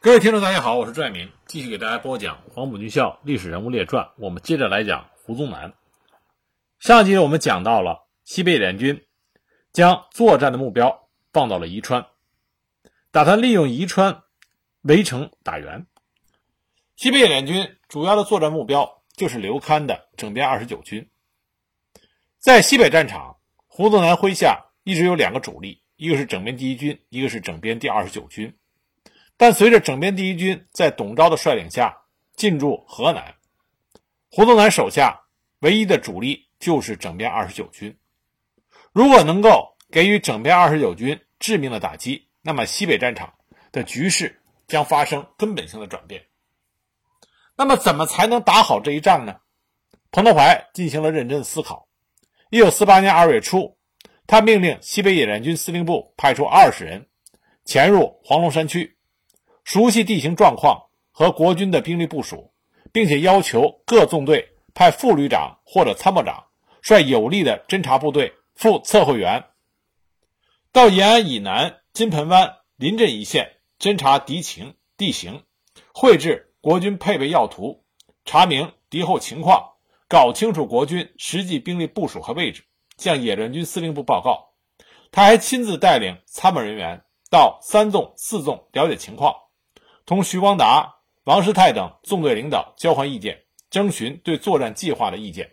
各位听众，大家好，我是拽明，继续给大家播讲《黄埔军校历史人物列传》。我们接着来讲胡宗南。上集我们讲到了西北联军将作战的目标放到了宜川，打算利用宜川围城打援。西北联军主要的作战目标就是刘戡的整编二十九军。在西北战场，胡宗南麾下一直有两个主力，一个是整编第一军，一个是整编第二十九军。但随着整编第一军在董钊的率领下进驻河南，胡宗南手下唯一的主力就是整编二十九军。如果能够给予整编二十九军致命的打击，那么西北战场的局势将发生根本性的转变。那么，怎么才能打好这一仗呢？彭德怀进行了认真思考。一九四八年二月初，他命令西北野战军司令部派出二十人潜入黄龙山区。熟悉地形状况和国军的兵力部署，并且要求各纵队派副旅长或者参谋长率有力的侦察部队副测绘员到延安以南金盆湾临镇一线侦察敌情地形，绘制国军配备要图，查明敌后情况，搞清楚国军实际兵力部署和位置，向野战军司令部报告。他还亲自带领参谋人员到三纵、四纵了解情况。同徐光达、王师泰等纵队领导交换意见，征询对作战计划的意见，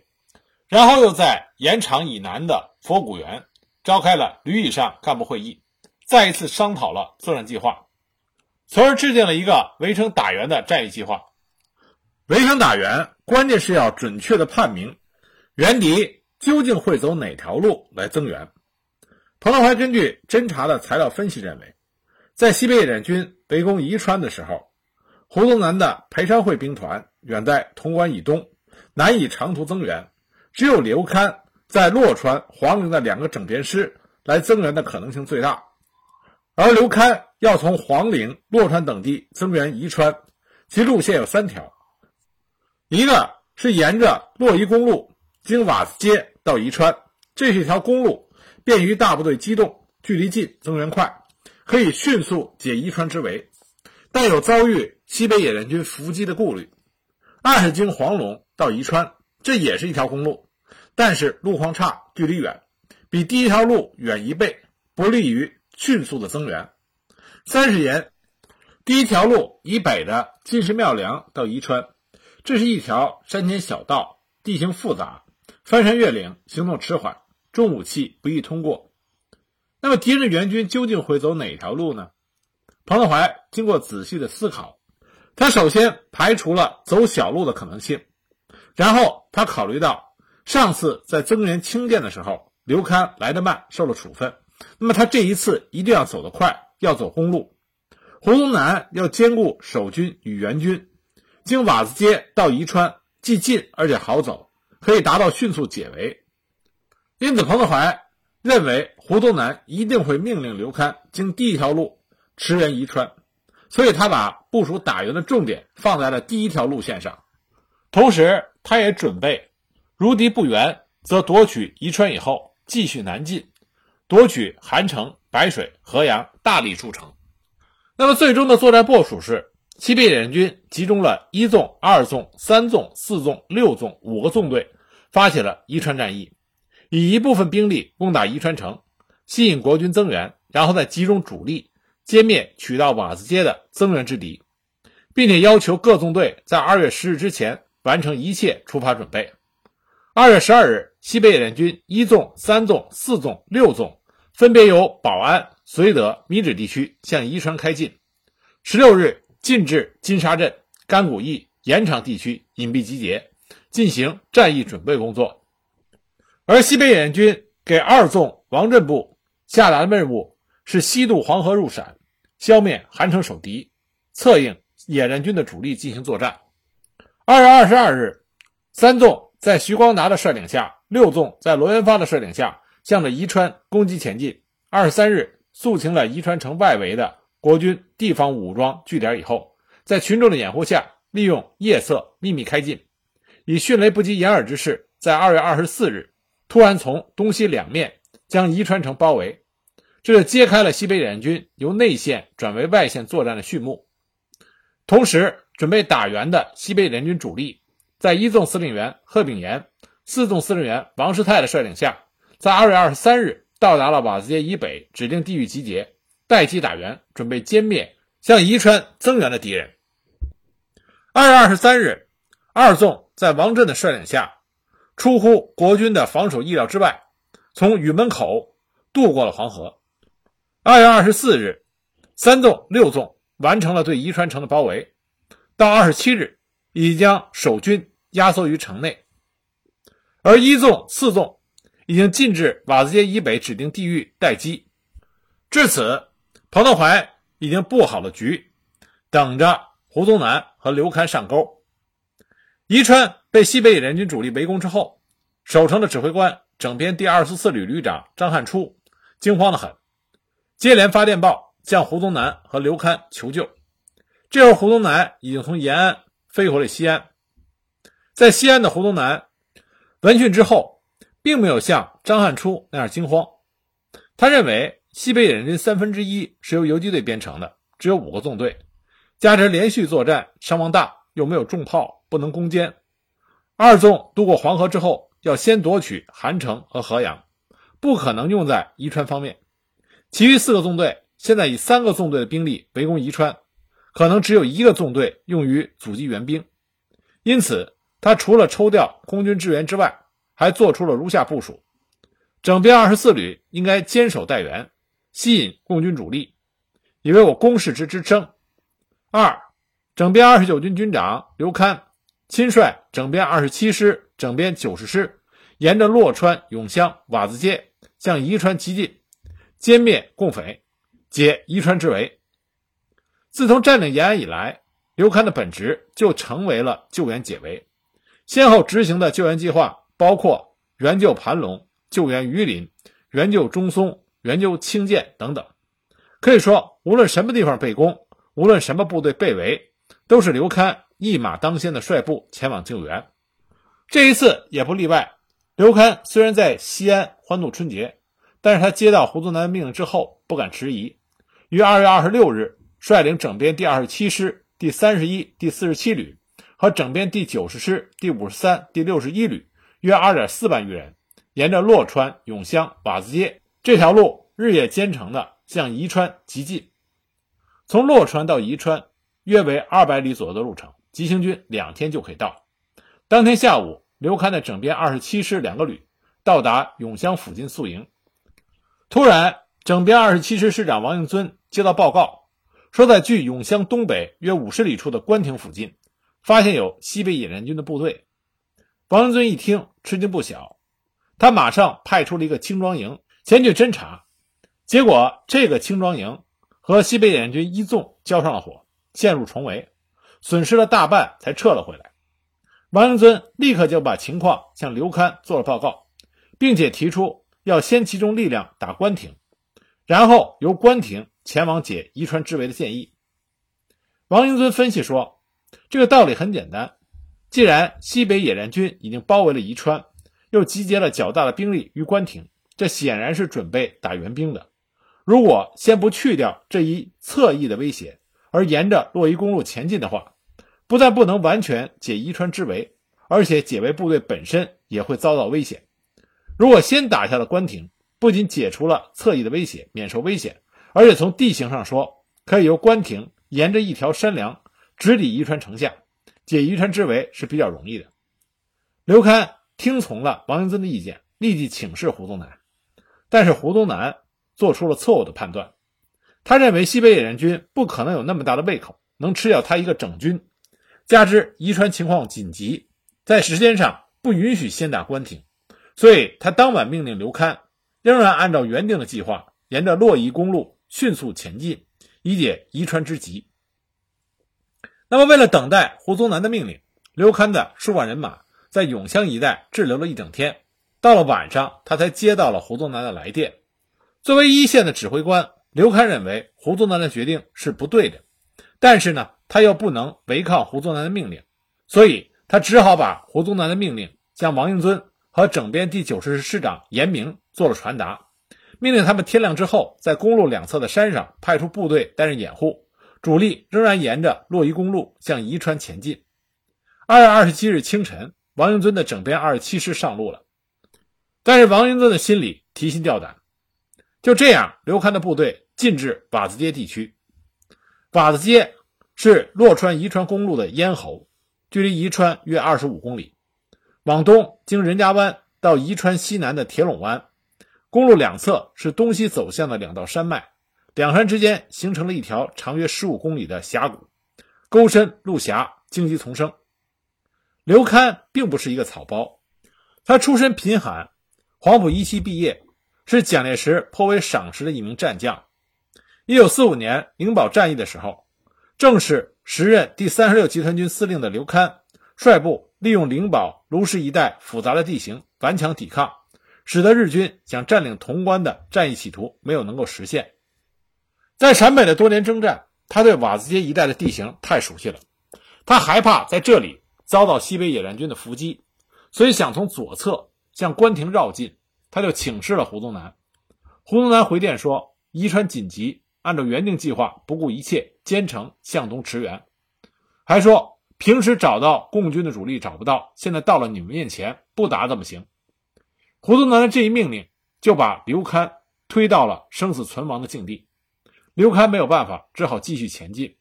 然后又在盐场以南的佛古园召开了旅以上干部会议，再一次商讨了作战计划，从而制定了一个围城打援的战役计划。围城打援，关键是要准确的判明援敌究竟会走哪条路来增援。彭德怀根据侦查的材料分析认为。在西北野战军围攻宜川的时候，胡宗南的裴昌会兵团远在潼关以东，难以长途增援，只有刘戡在洛川、黄陵的两个整编师来增援的可能性最大。而刘戡要从黄陵、洛川等地增援宜川，其路线有三条：一个是沿着洛宜公路经瓦子街到宜川，这是一条公路，便于大部队机动，距离近，增援快。可以迅速解宜川之围，但有遭遇西北野战军伏击的顾虑。二是经黄龙到宜川，这也是一条公路，但是路况差，距离远，比第一条路远一倍，不利于迅速的增援。三是沿第一条路以北的金石庙梁到宜川，这是一条山间小道，地形复杂，翻山越岭，行动迟缓，重武器不易通过。那么敌人援军究竟会走哪条路呢？彭德怀经过仔细的思考，他首先排除了走小路的可能性，然后他考虑到上次在增援清涧的时候，刘戡来得慢，受了处分。那么他这一次一定要走得快，要走公路。胡宗南要兼顾守军与援军，经瓦子街到宜川既近而且好走，可以达到迅速解围。因此，彭德怀。认为胡宗南一定会命令刘戡经第一条路驰援宜川，所以他把部署打援的重点放在了第一条路线上。同时，他也准备，如敌不援，则夺取宜川以后继续南进，夺取韩城、白水、河阳，大力筑城。那么，最终的作战部署是：西北野军集中了一纵、二纵、三纵、四纵、六纵五个纵队，发起了宜川战役。以一部分兵力攻打宜川城，吸引国军增援，然后再集中主力歼灭取到瓦子街的增援之敌，并且要求各纵队在二月十日之前完成一切出发准备。二月十二日，西北野战军一纵、三纵、四纵、六纵分别由保安、绥德、米脂地区向宜川开进。十六日，进至金沙镇、甘谷驿、盐场地区隐蔽集结，进行战役准备工作。而西北野战军给二纵王震部下达的任务是西渡黄河入陕，消灭韩城守敌，策应野战军的主力进行作战。二月二十二日，三纵在徐光达的率领下，六纵在罗元发的率领下，向着宜川攻击前进。二十三日，肃清了宜川城外围的国军地方武装据点以后，在群众的掩护下，利用夜色秘密开进，以迅雷不及掩耳之势，在二月二十四日。突然从东西两面将宜川城包围，这就揭开了西北野战军由内线转为外线作战的序幕。同时，准备打援的西北联军主力，在一纵司令员贺炳炎、四纵司令员王世泰的率领下，在二月二十三日到达了瓦子街以北指定地域集结，待机打援，准备歼灭向宜川增援的敌人。二月二十三日，二纵在王震的率领下，出乎国军的防守意料之外，从雨门口渡过了黄河。二月二十四日，三纵、六纵。完成了对宜川城的包围，到二十七日，已将守军压缩于城内，而一纵、四纵已经进至瓦子街以北指定地域待机。至此，彭德怀已经布好了局，等着胡宗南和刘戡上钩。宜川被西北野联军主力围攻之后，守城的指挥官整编第二十四旅旅长张汉初惊慌得很，接连发电报。向胡宗南和刘戡求救。这时候，胡宗南已经从延安飞回了西安。在西安的胡宗南闻讯之后，并没有像张汉初那样惊慌。他认为西北野人军三分之一是由游击队编成的，只有五个纵队，加之连续作战伤亡大，又没有重炮，不能攻坚。二纵渡过黄河之后，要先夺取韩城和河阳，不可能用在宜川方面。其余四个纵队。现在以三个纵队的兵力围攻宜川，可能只有一个纵队用于阻击援兵，因此他除了抽调空军支援之外，还做出了如下部署：整编二十四旅应该坚守待援，吸引共军主力，以为我攻势之支撑。二，整编二十九军军长刘戡亲率整编二十七师、整编九十师，沿着洛川、永乡、瓦子街向宜川急进，歼灭共匪。解宜川之围。自从占领延安以来，刘戡的本职就成为了救援解围。先后执行的救援计划包括援救盘龙、救援榆林、援救中松、援救清涧等等。可以说，无论什么地方被攻，无论什么部队被围，都是刘戡一马当先的率部前往救援。这一次也不例外。刘戡虽然在西安欢度春节，但是他接到胡宗南的命令之后，不敢迟疑。于二月二十六日，率领整编第二十七师、第三十一、第四十七旅和整编第九十师、第五十三、第六十一旅约二点四万余人，沿着洛川、永乡、瓦子街这条路日夜兼程的向宜川急进。从洛川到宜川约为二百里左右的路程，急行军两天就可以到。当天下午，刘戡的整编二十七师两个旅到达永乡附近宿营，突然。整编二十七师师长王应尊接到报告，说在距永乡东北约五十里处的关亭附近，发现有西北野战军的部队。王应尊一听，吃惊不小，他马上派出了一个轻装营前去侦查，结果这个轻装营和西北野战军一纵交上了火，陷入重围，损失了大半才撤了回来。王英尊立刻就把情况向刘戡做了报告，并且提出要先集中力量打关亭。然后由关亭前往解宜川之围的建议。王英尊分析说：“这个道理很简单，既然西北野战军已经包围了宜川，又集结了较大的兵力于关亭，这显然是准备打援兵的。如果先不去掉这一侧翼的威胁，而沿着洛宜公路前进的话，不但不能完全解宜川之围，而且解围部队本身也会遭到危险。如果先打下了关亭，”不仅解除了侧翼的威胁，免受危险，而且从地形上说，可以由关亭沿着一条山梁直抵宜川城下，解宜川之围是比较容易的。刘戡听从了王英尊的意见，立即请示胡宗南，但是胡宗南做出了错误的判断，他认为西北野战军不可能有那么大的胃口，能吃掉他一个整军，加之宜川情况紧急，在时间上不允许先打关亭，所以他当晚命令刘戡。仍然按照原定的计划，沿着洛宜公路迅速前进，以解宜川之急。那么，为了等待胡宗南的命令，刘戡的数万人马在永乡一带滞留了一整天。到了晚上，他才接到了胡宗南的来电。作为一线的指挥官，刘戡认为胡宗南的决定是不对的，但是呢，他又不能违抗胡宗南的命令，所以他只好把胡宗南的命令向王应尊和整编第九十师师长严明。做了传达，命令他们天亮之后，在公路两侧的山上派出部队担任掩护，主力仍然沿着洛宜公路向宜川前进。二月二十七日清晨，王应尊的整编二十七师上路了，但是王应尊的心里提心吊胆。就这样，刘戡的部队进至瓦子街地区。瓦子街是洛川宜川公路的咽喉，距离宜川约二十五公里。往东经任家湾到宜川西南的铁垄湾，公路两侧是东西走向的两道山脉，两山之间形成了一条长约十五公里的峡谷，沟深路狭，荆棘丛生。刘戡并不是一个草包，他出身贫寒，黄埔一期毕业，是蒋介石颇为赏识的一名战将。一九四五年灵宝战役的时候，正是时任第三十六集团军司令的刘戡率部利用灵宝、卢氏一带复杂的地形顽强抵抗，使得日军想占领潼关的战役企图没有能够实现。在陕北的多年征战，他对瓦子街一带的地形太熟悉了，他害怕在这里。遭到西北野战军的伏击，所以想从左侧向关亭绕进，他就请示了胡宗南。胡宗南回电说：“宜川紧急，按照原定计划，不顾一切兼程向东驰援。”还说：“平时找到共军的主力找不到，现在到了你们面前，不打怎么行？”胡宗南的这一命令就把刘戡推到了生死存亡的境地。刘戡没有办法，只好继续前进。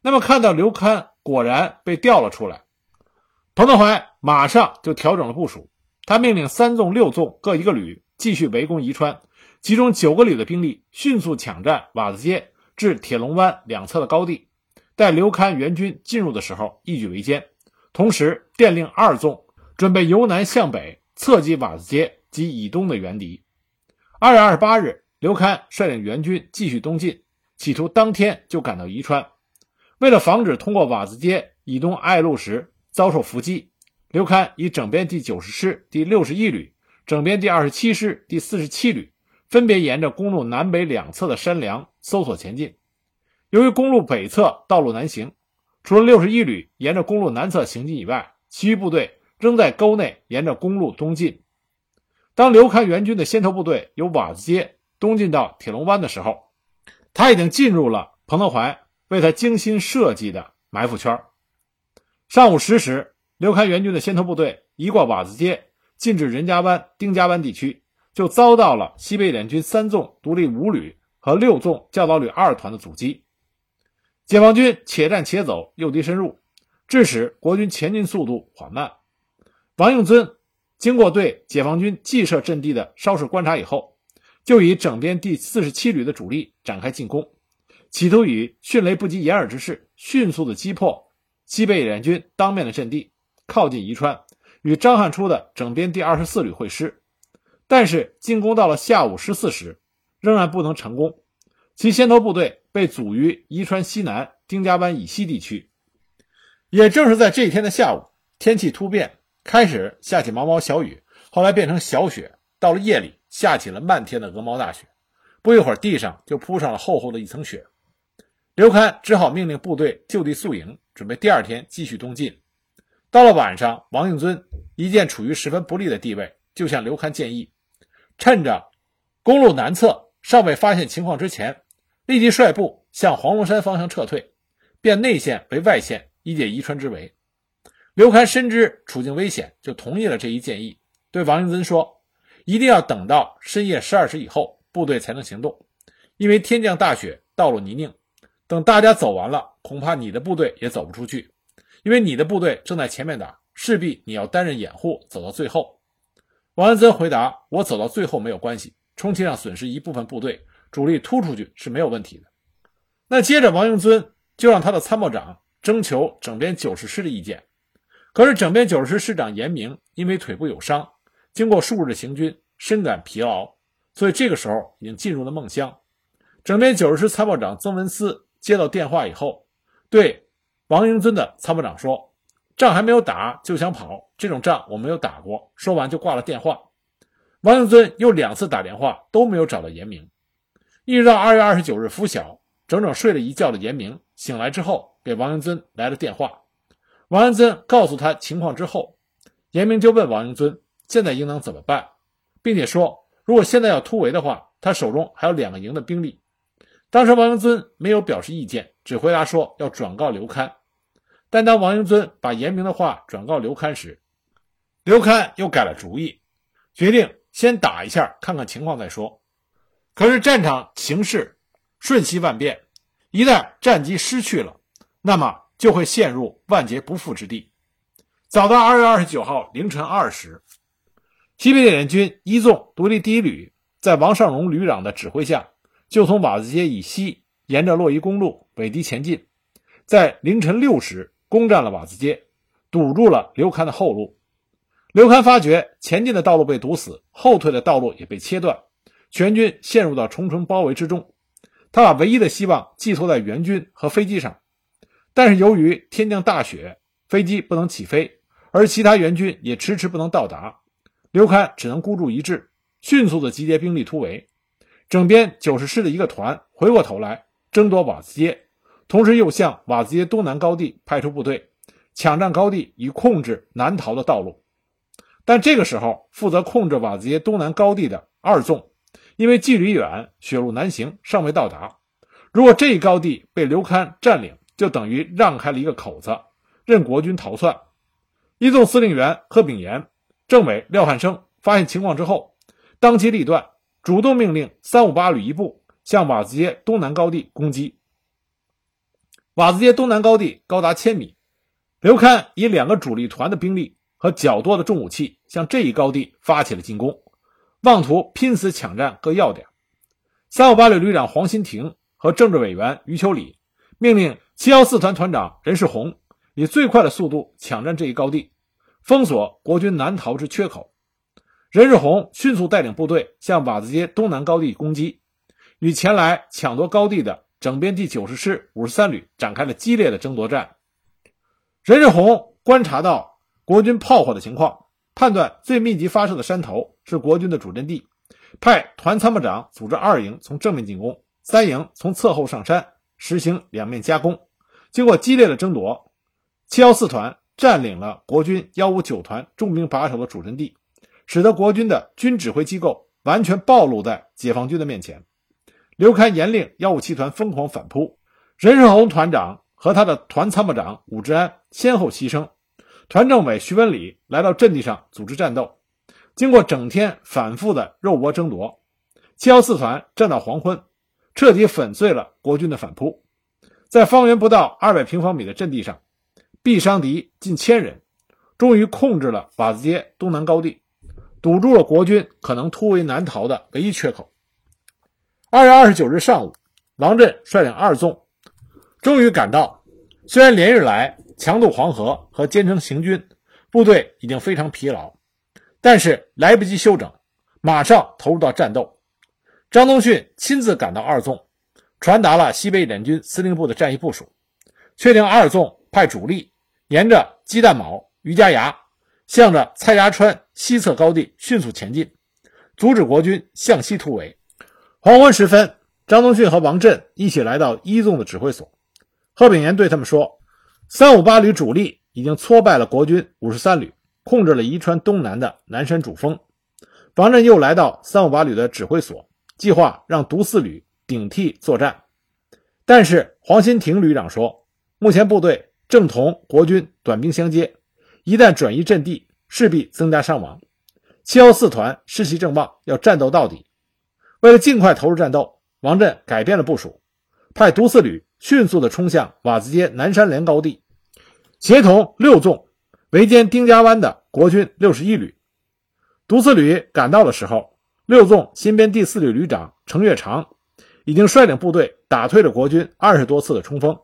那么看到刘戡果然被调了出来。彭德怀马上就调整了部署，他命令三纵、六纵各一个旅继续围攻宜川，集中九个旅的兵力，迅速抢占瓦子街至铁龙湾两侧的高地，待刘戡援军进入的时候一举围歼。同时电令二纵准备由南向北侧击瓦子街及以东的援敌。二月二十八日，刘戡率领援军继续东进，企图当天就赶到宜川。为了防止通过瓦子街以东爱路时，遭受伏击，刘戡以整编第九十师第六十一旅、整编第二十七师第四十七旅，分别沿着公路南北两侧的山梁搜索前进。由于公路北侧道路难行，除了六十一旅沿着公路南侧行进以外，其余部队仍在沟内沿着公路东进。当刘戡援军的先头部队由瓦子街东进到铁龙湾的时候，他已经进入了彭德怀为他精心设计的埋伏圈。上午十时，刘戡援军的先头部队一过瓦子街，进至任家湾、丁家湾地区，就遭到了西北联军三纵独立五旅和六纵教导旅二团的阻击。解放军且战且走，诱敌深入，致使国军前进速度缓慢。王应尊经过对解放军既设阵地的稍事观察以后，就以整编第四十七旅的主力展开进攻，企图以迅雷不及掩耳之势，迅速的击破。西北联军当面的阵地靠近宜川，与张汉初的整编第二十四旅会师，但是进攻到了下午十四时，仍然不能成功，其先头部队被阻于宜川西南丁家湾以西地区。也正是在这一天的下午，天气突变，开始下起毛毛小雨，后来变成小雪，到了夜里下起了漫天的鹅毛大雪，不一会儿地上就铺上了厚厚的一层雪。刘戡只好命令部队就地宿营。准备第二天继续东进。到了晚上，王应尊一见处于十分不利的地位，就向刘戡建议，趁着公路南侧尚未发现情况之前，立即率部向黄龙山方向撤退，变内线为外线，以解宜川之围。刘戡深知处境危险，就同意了这一建议，对王应尊说：“一定要等到深夜十二时以后，部队才能行动，因为天降大雪，道路泥泞。”等大家走完了，恐怕你的部队也走不出去，因为你的部队正在前面打，势必你要担任掩护，走到最后。王安曾回答：“我走到最后没有关系，充其量损失一部分部队，主力突出去是没有问题的。”那接着，王英尊就让他的参谋长征求整编九十师的意见。可是，整编九十师师长严明因为腿部有伤，经过数日的行军，深感疲劳，所以这个时候已经进入了梦乡。整编九十师参谋长曾文思。接到电话以后，对王英尊的参谋长说：“仗还没有打就想跑，这种仗我没有打过。”说完就挂了电话。王英尊又两次打电话都没有找到严明，一直到二月二十九日拂晓，整整睡了一觉的严明醒来之后，给王英尊来了电话。王英尊告诉他情况之后，严明就问王英尊现在应当怎么办，并且说如果现在要突围的话，他手中还有两个营的兵力。当时王英尊没有表示意见，只回答说要转告刘戡。但当王英尊把严明的话转告刘戡时，刘戡又改了主意，决定先打一下，看看情况再说。可是战场形势瞬息万变，一旦战机失去了，那么就会陷入万劫不复之地。早到二月二十九号凌晨二时，西北联军一纵独立第一旅在王尚荣旅长的指挥下。就从瓦子街以西，沿着洛宜公路北堤前进，在凌晨六时攻占了瓦子街，堵住了刘戡的后路。刘戡发觉前进的道路被堵死，后退的道路也被切断，全军陷入到重重包围之中。他把唯一的希望寄托在援军和飞机上，但是由于天降大雪，飞机不能起飞，而其他援军也迟迟不能到达，刘戡只能孤注一掷，迅速的集结兵力突围。整编九十师的一个团回过头来争夺瓦子街，同时又向瓦子街东南高地派出部队，抢占高地以控制南逃的道路。但这个时候，负责控制瓦子街东南高地的二纵，因为距离远，雪路难行，尚未到达。如果这一高地被刘戡占领，就等于让开了一个口子，任国军逃窜。一纵司令员贺炳炎、政委廖汉生发现情况之后，当机立断。主动命令三五八旅一部向瓦子街东南高地攻击。瓦子街东南高地高达千米，刘戡以两个主力团的兵力和较多的重武器向这一高地发起了进攻，妄图拼死抢占各要点。三五八旅旅长黄新亭和政治委员余秋里命令七幺四团团长任世宏以最快的速度抢占这一高地，封锁国军南逃之缺口。任世宏迅速带领部队向瓦子街东南高地攻击，与前来抢夺高地的整编第九十师五十三旅展开了激烈的争夺战。任世宏观察到国军炮火的情况，判断最密集发射的山头是国军的主阵地，派团参谋长组织二营从正面进攻，三营从侧后上山，实行两面夹攻。经过激烈的争夺，七幺四团占领了国军幺五九团重兵把守的主阵地。使得国军的军指挥机构完全暴露在解放军的面前。刘戡严令幺五七团疯狂反扑，任世洪团长和他的团参谋长武志安先后牺牲，团政委徐文礼来到阵地上组织战斗。经过整天反复的肉搏争夺，七幺四团战到黄昏，彻底粉碎了国军的反扑，在方圆不到二百平方米的阵地上，毙伤敌近千人，终于控制了瓦子街东南高地。堵住了国军可能突围南逃的唯一缺口。二月二十九日上午，王震率领二纵终于赶到。虽然连日来强渡黄河和兼程行军，部队已经非常疲劳，但是来不及休整，马上投入到战斗。张宗逊亲自赶到二纵，传达了西北联军司令部的战役部署，确定二纵派主力沿着鸡蛋卯、余家崖。向着蔡家川西侧高地迅速前进，阻止国军向西突围。黄昏时分，张宗逊和王震一起来到一纵的指挥所。贺炳炎对他们说：“三五八旅主力已经挫败了国军五十三旅，控制了宜川东南的南山主峰。”王震又来到三五八旅的指挥所，计划让独四旅顶替作战。但是黄新亭旅长说：“目前部队正同国军短兵相接。”一旦转移阵地，势必增加伤亡。七幺四团士气正旺，要战斗到底。为了尽快投入战斗，王震改变了部署，派独四旅迅速地冲向瓦子街南山连高地，协同六纵围歼丁家湾的国军六十一旅。独四旅赶到的时候，六纵新编第四旅旅长程月长已经率领部队打退了国军二十多次的冲锋，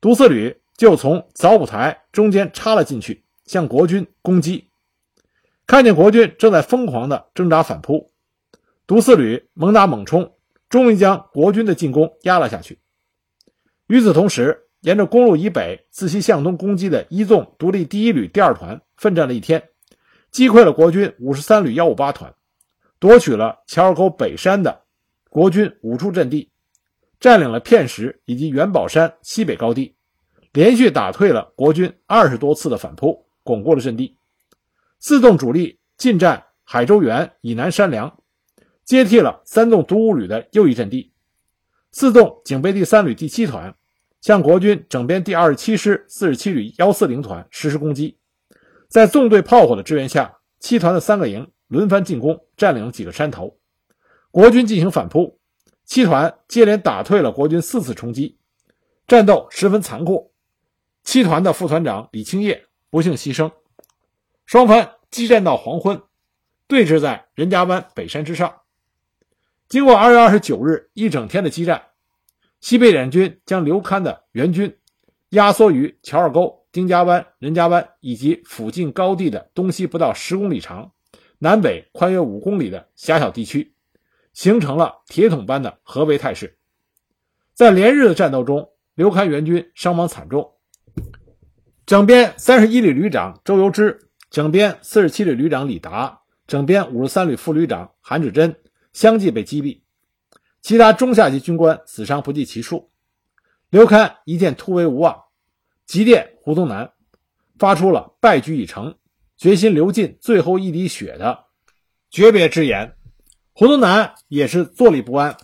独四旅就从枣浦台中间插了进去。向国军攻击，看见国军正在疯狂地挣扎反扑，独四旅猛打猛冲，终于将国军的进攻压了下去。与此同时，沿着公路以北自西向东攻击的一纵独立第一旅第二团奋战了一天，击溃了国军五十三旅幺五八团，夺取了乔尔沟北山的国军五处阵地，占领了片石以及元宝山西北高地，连续打退了国军二十多次的反扑。巩固了阵地，四纵主力进占海州园以南山梁，接替了三纵独五旅的右翼阵地。四纵警备第三旅第七团向国军整编第二十七师四十七旅幺四零团实施攻击，在纵队炮火的支援下，七团的三个营轮番进攻，占领了几个山头。国军进行反扑，七团接连打退了国军四次冲击，战斗十分残酷。七团的副团长李清业不幸牺牲，双方激战到黄昏，对峙在任家湾北山之上。经过二月二十九日一整天的激战，西北联军将刘戡的援军压缩于乔二沟、丁家湾、任家湾以及附近高地的东西不到十公里长、南北宽约五公里的狭小地区，形成了铁桶般的合围态势。在连日的战斗中，刘戡援军伤亡惨重，整编三十一旅旅长周由之、整编四十七旅旅长李达、整编五十三旅副旅长韩志珍。相继被击毙，其他中下级军官死伤不计其数。刘戡一见突围无望，急电胡宗南，发出了败局已成，决心流尽最后一滴血的诀别之言。胡宗南也是坐立不安，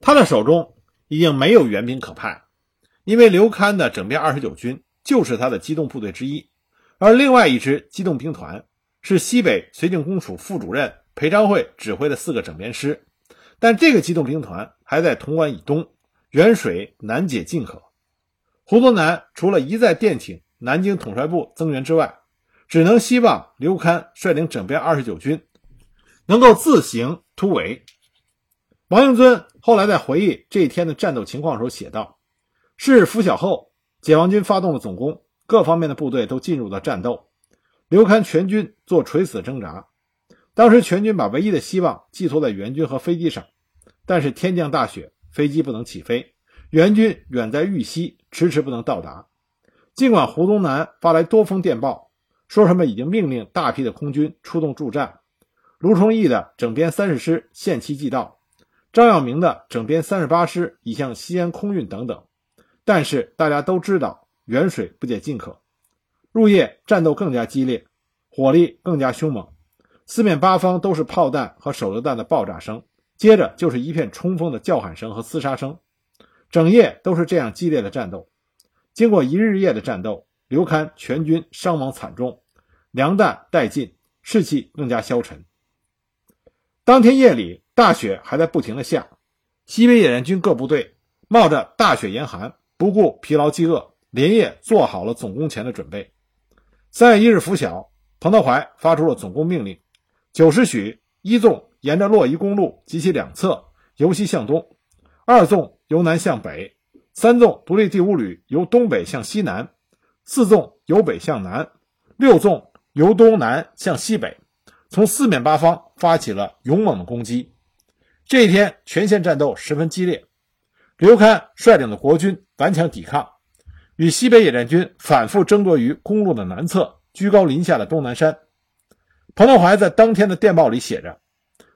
他的手中已经没有援兵可派，因为刘戡的整编二十九军就是他的机动部队之一，而另外一支机动兵团是西北绥靖公署副主任。裴昌会指挥的四个整编师，但这个机动兵团还在潼关以东，远水难解近渴。胡宗南除了一再电请南京统帅部增援之外，只能希望刘戡率领整编二十九军能够自行突围。王应尊后来在回忆这一天的战斗情况时候写道：“是拂晓后，解放军发动了总攻，各方面的部队都进入了战斗，刘戡全军做垂死挣扎。”当时全军把唯一的希望寄托在援军和飞机上，但是天降大雪，飞机不能起飞，援军远在豫西，迟迟不能到达。尽管胡宗南发来多封电报，说什么已经命令大批的空军出动助战，卢崇义的整编三十师限期即到，张耀明的整编三十八师已向西安空运等等，但是大家都知道远水不解近渴，入夜战斗更加激烈，火力更加凶猛。四面八方都是炮弹和手榴弹的爆炸声，接着就是一片冲锋的叫喊声和厮杀声，整夜都是这样激烈的战斗。经过一日夜的战斗，刘戡全军伤亡惨重，粮弹殆尽，士气更加消沉。当天夜里，大雪还在不停的下，西北野战军各部队冒着大雪严寒，不顾疲劳饥饿，连夜做好了总攻前的准备。三月一日拂晓，彭德怀发出了总攻命令。九时许，一纵沿着洛宜公路及其两侧由西向东，二纵由南向北，三纵独立第五旅由东北向西南，四纵由北向南，六纵由东南向西北，从四面八方发起了勇猛的攻击。这一天，全线战斗十分激烈。刘戡率领的国军顽强抵抗，与西北野战军反复争夺于公路的南侧居高临下的东南山。彭德怀在当天的电报里写着：“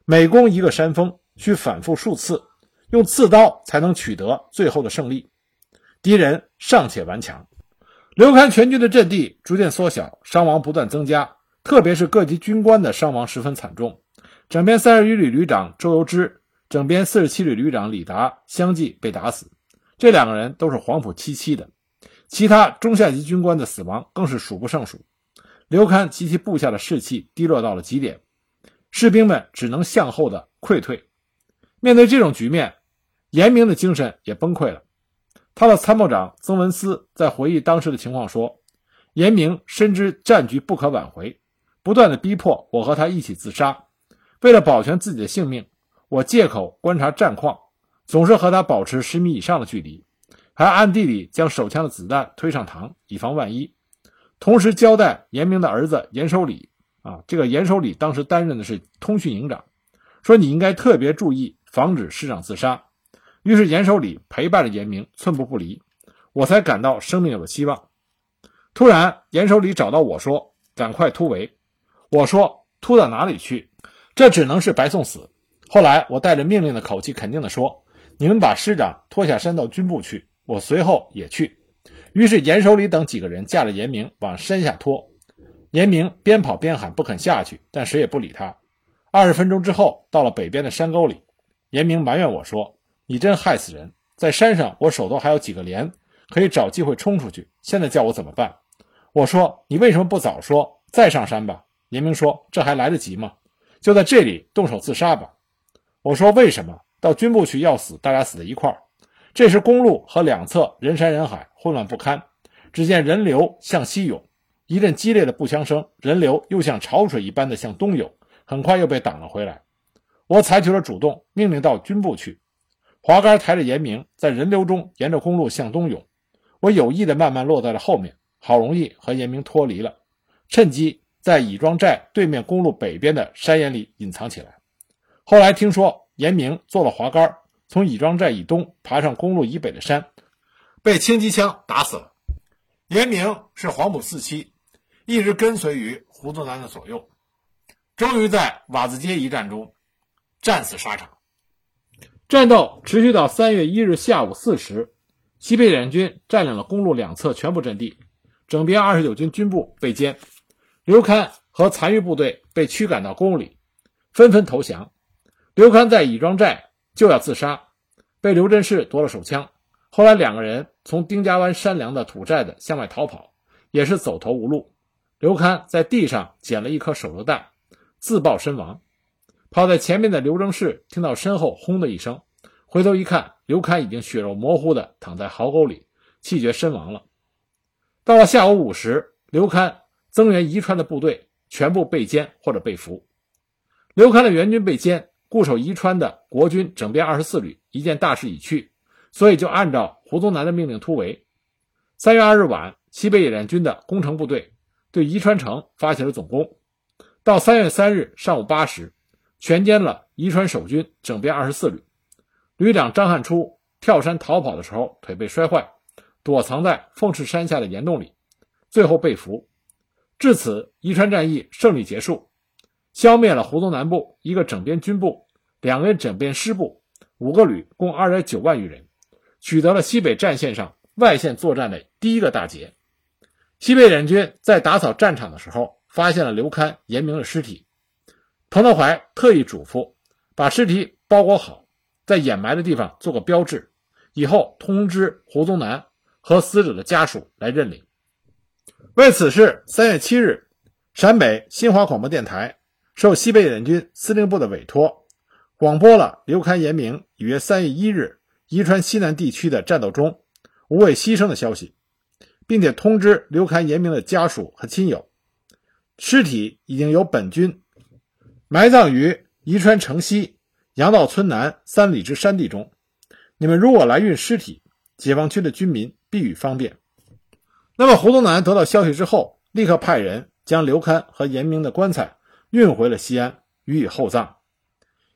每攻一个山峰，需反复数次，用刺刀才能取得最后的胜利。敌人尚且顽强。”刘戡全军的阵地逐渐缩小，伤亡不断增加，特别是各级军官的伤亡十分惨重。整编三十一旅旅长周由之、整编四十七旅旅长李达相继被打死，这两个人都是黄埔七期的。其他中下级军官的死亡更是数不胜数。刘戡及其部下的士气低落到了极点，士兵们只能向后的溃退。面对这种局面，严明的精神也崩溃了。他的参谋长曾文思在回忆当时的情况说：“严明深知战局不可挽回，不断的逼迫我和他一起自杀。为了保全自己的性命，我借口观察战况，总是和他保持十米以上的距离，还暗地里将手枪的子弹推上膛，以防万一。”同时交代严明的儿子严守礼啊，这个严守礼当时担任的是通讯营长，说你应该特别注意防止师长自杀。于是严守礼陪伴着严明，寸步不离，我才感到生命有了希望。突然，严守礼找到我说：“赶快突围。”我说：“突到哪里去？这只能是白送死。”后来我带着命令的口气，肯定地说：“你们把师长拖下山到军部去，我随后也去。”于是严守礼等几个人架着严明往山下拖，严明边跑边喊不肯下去，但谁也不理他。二十分钟之后，到了北边的山沟里，严明埋怨我说：“你真害死人！在山上，我手头还有几个连，可以找机会冲出去。现在叫我怎么办？”我说：“你为什么不早说？再上山吧。”严明说：“这还来得及吗？就在这里动手自杀吧。”我说：“为什么？到军部去要死，大家死在一块儿。这时公路和两侧人山人海，混乱不堪。只见人流向西涌，一阵激烈的步枪声，人流又像潮水一般的向东涌，很快又被挡了回来。我采取了主动，命令到军部去。滑竿抬着严明，在人流中沿着公路向东涌。我有意的慢慢落在了后面，好容易和严明脱离了，趁机在乙庄寨对面公路北边的山岩里隐藏起来。后来听说严明做了滑竿，从乙庄寨以东爬上公路以北的山，被轻机枪打死了。严明是黄埔四期，一直跟随于胡宗南的左右，终于在瓦子街一战中战死沙场。战斗持续到三月一日下午四时，西北联军占领了公路两侧全部阵地，整编二十九军军部被歼，刘戡和残余部队被驱赶到公路里，纷纷投降。刘戡在乙庄寨就要自杀，被刘振士夺了手枪。后来两个人从丁家湾山梁的土寨子向外逃跑，也是走投无路。刘戡在地上捡了一颗手榴弹，自爆身亡。跑在前面的刘正士听到身后轰的一声，回头一看，刘戡已经血肉模糊地躺在壕沟里，气绝身亡了。到了下午五时，刘戡增援宜川的部队全部被歼或者被俘。刘戡的援军被歼。固守宜川的国军整编二十四旅一见大势已去，所以就按照胡宗南的命令突围。三月二日晚，西北野战军的攻城部队对宜川城发起了总攻。到三月三日上午八时，全歼了宜川守军整编二十四旅。旅长张汉初跳山逃跑的时候，腿被摔坏，躲藏在凤翅山下的岩洞里，最后被俘。至此，宜川战役胜利结束。消灭了胡宗南部一个整编军部、两个整编师部、五个旅，共二点九万余人，取得了西北战线上外线作战的第一个大捷。西北联军在打扫战场的时候，发现了刘戡、严明的尸体。彭德怀特意嘱咐，把尸体包裹好，在掩埋的地方做个标志，以后通知胡宗南和死者的家属来认领。为此事，三月七日，陕北新华广播电台。受西北野军司令部的委托，广播了刘戡、严明于三月一日宜川西南地区的战斗中无畏牺牲的消息，并且通知刘戡、严明的家属和亲友，尸体已经由本军埋葬于宜川城西杨道村南三里之山地中。你们如果来运尸体，解放区的军民必予方便。那么胡宗南得到消息之后，立刻派人将刘戡和严明的棺材。运回了西安，予以厚葬。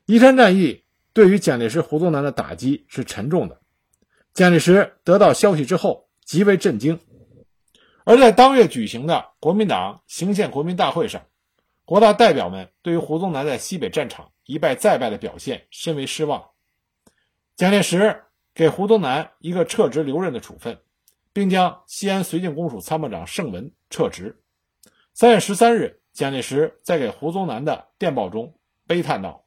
宜山战役对于蒋介石、胡宗南的打击是沉重的。蒋介石得到消息之后极为震惊，而在当月举行的国民党行宪国民大会上，国大代表们对于胡宗南在西北战场一败再败的表现深为失望。蒋介石给胡宗南一个撤职留任的处分，并将西安绥靖公署参谋长盛文撤职。三月十三日。蒋介石在给胡宗南的电报中悲叹道：“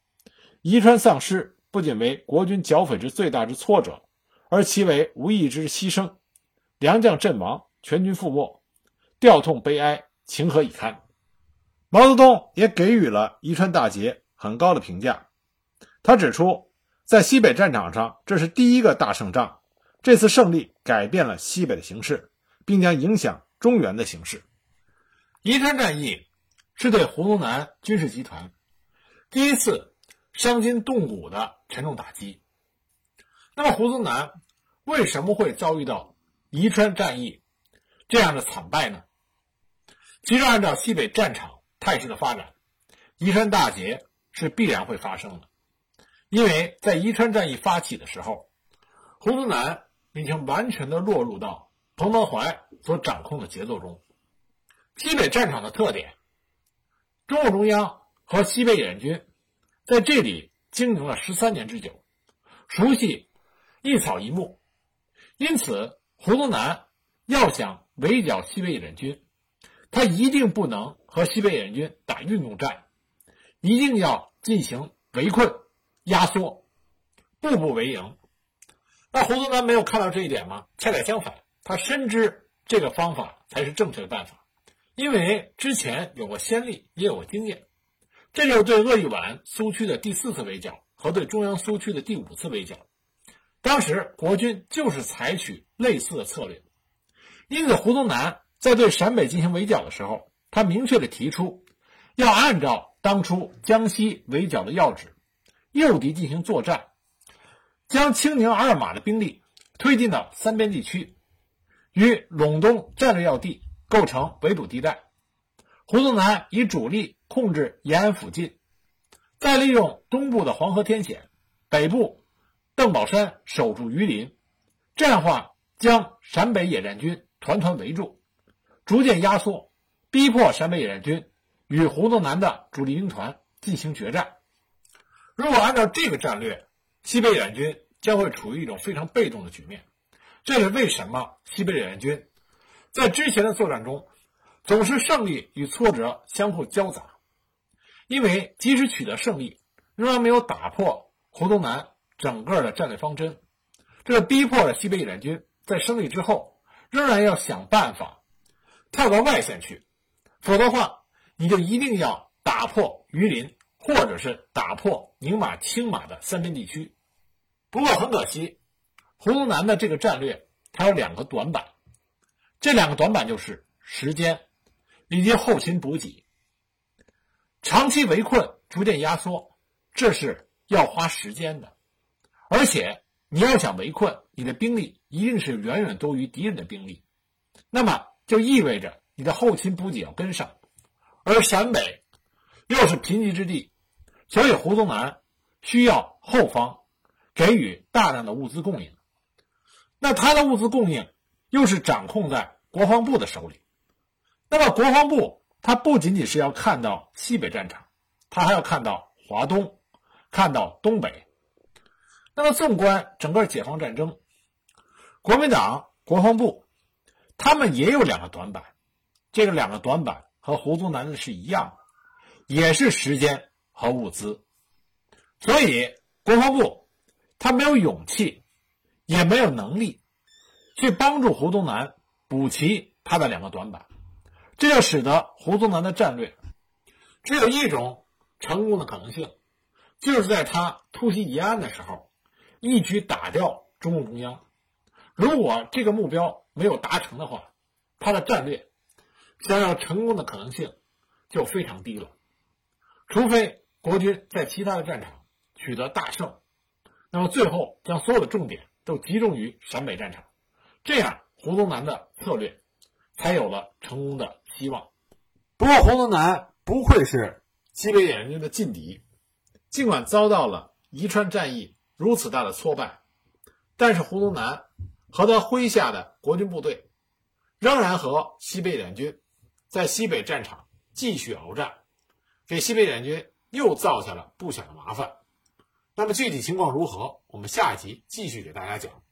宜川丧失不仅为国军剿匪之最大之挫折，而其为无义之牺牲。良将阵亡，全军覆没，调痛悲哀，情何以堪？”毛泽东也给予了宜川大捷很高的评价。他指出，在西北战场上，这是第一个大胜仗，这次胜利改变了西北的形势，并将影响中原的形势。宜川战役。是对胡宗南军事集团第一次伤筋动骨的沉重打击。那么，胡宗南为什么会遭遇到宜川战役这样的惨败呢？其实，按照西北战场态势的发展，宜川大捷是必然会发生的。因为在宜川战役发起的时候，胡宗南已经完全的落入到彭德怀所掌控的节奏中。西北战场的特点。中共中央和西北野战军在这里经营了十三年之久，熟悉一草一木，因此胡宗南要想围剿西北野战军，他一定不能和西北野战军打运动战，一定要进行围困、压缩，步步为营，那胡宗南没有看到这一点吗？恰恰相反，他深知这个方法才是正确的办法，因为之前有过先例，也有过经验。这就是对鄂豫皖苏区的第四次围剿和对中央苏区的第五次围剿，当时国军就是采取类似的策略。因此，胡宗南在对陕北进行围剿的时候，他明确的提出，要按照当初江西围剿的要旨，诱敌进行作战，将青宁二马的兵力推进到三边地区，与陇东战略要地构成围堵地带。胡宗南以主力控制延安附近，再利用东部的黄河天险，北部邓宝山守住榆林，这样的话将陕北野战军团团围住，逐渐压缩，逼迫陕北野战军与胡宗南的主力兵团进行决战。如果按照这个战略，西北野战军将会处于一种非常被动的局面。这是为什么西北野战军在之前的作战中？总是胜利与挫折相互交杂，因为即使取得胜利，仍然没有打破胡宗南整个的战略方针，这逼迫了西北野战军在胜利之后，仍然要想办法跳到外线去，否则的话，你就一定要打破榆林，或者是打破宁马、青马的三边地区。不过很可惜，胡宗南的这个战略它有两个短板，这两个短板就是时间。以及后勤补给，长期围困、逐渐压缩，这是要花时间的。而且你要想围困，你的兵力一定是远远多于敌人的兵力，那么就意味着你的后勤补给要跟上。而陕北又是贫瘠之地，所以胡宗南需要后方给予大量的物资供应。那他的物资供应又是掌控在国防部的手里。那么，国防部他不仅仅是要看到西北战场，他还要看到华东，看到东北。那么，纵观整个解放战争，国民党国防部他们也有两个短板，这个两个短板和胡宗南的是一样的，也是时间和物资。所以，国防部他没有勇气，也没有能力去帮助胡宗南补齐他的两个短板。这就使得胡宗南的战略只有一种成功的可能性，就是在他突袭延安的时候，一举打掉中共中央。如果这个目标没有达成的话，他的战略想要成功的可能性就非常低了。除非国军在其他的战场取得大胜，那么最后将所有的重点都集中于陕北战场，这样胡宗南的策略才有了成功的。希望。不过，胡宗南不愧是西北野战军的劲敌，尽管遭到了宜川战役如此大的挫败，但是胡宗南和他麾下的国军部队仍然和西北野战军在西北战场继续鏖战，给西北野战军又造下了不小的麻烦。那么，具体情况如何？我们下一集继续给大家讲。